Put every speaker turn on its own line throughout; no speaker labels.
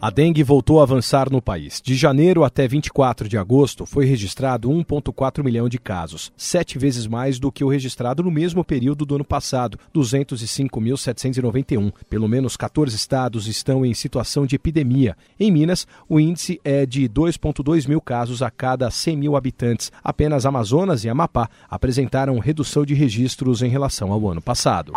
A dengue voltou a avançar no país. De janeiro até 24 de agosto, foi registrado 1,4 milhão de casos, sete vezes mais do que o registrado no mesmo período do ano passado, 205.791. Pelo menos 14 estados estão em situação de epidemia. Em Minas, o índice é de 2,2 mil casos a cada 100 mil habitantes. Apenas Amazonas e Amapá apresentaram redução de registros em relação ao ano passado.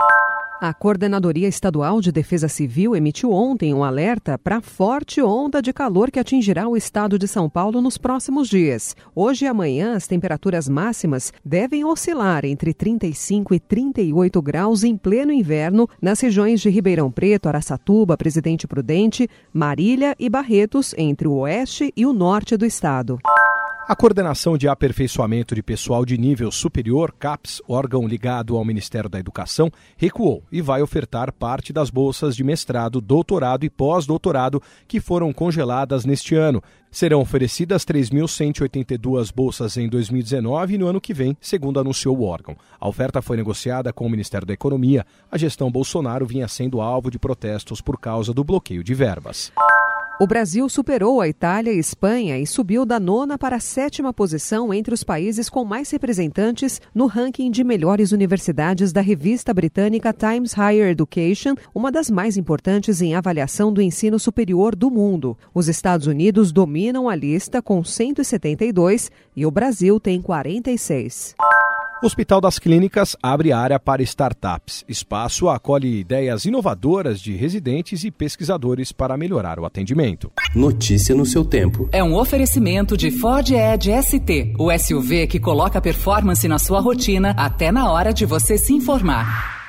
A Coordenadoria Estadual de Defesa Civil emitiu ontem um alerta para a forte onda de calor que atingirá o estado de São Paulo nos próximos dias. Hoje e amanhã, as temperaturas máximas devem oscilar entre 35 e 38 graus em pleno inverno nas regiões de Ribeirão Preto, Araçatuba, Presidente Prudente, Marília e Barretos, entre o oeste e o norte do estado.
A Coordenação de Aperfeiçoamento de Pessoal de Nível Superior, CAPES, órgão ligado ao Ministério da Educação, recuou e vai ofertar parte das bolsas de mestrado, doutorado e pós-doutorado que foram congeladas neste ano. Serão oferecidas 3.182 bolsas em 2019 e no ano que vem, segundo anunciou o órgão. A oferta foi negociada com o Ministério da Economia. A gestão Bolsonaro vinha sendo alvo de protestos por causa do bloqueio de verbas.
O Brasil superou a Itália e Espanha e subiu da nona para a sétima posição entre os países com mais representantes no ranking de melhores universidades da revista britânica Times Higher Education, uma das mais importantes em avaliação do ensino superior do mundo. Os Estados Unidos dominam a lista com 172 e o Brasil tem 46.
O Hospital das Clínicas abre área para startups. Espaço acolhe ideias inovadoras de residentes e pesquisadores para melhorar o atendimento.
Notícia no seu tempo.
É um oferecimento de Ford Edge ST, o SUV que coloca performance na sua rotina até na hora de você se informar.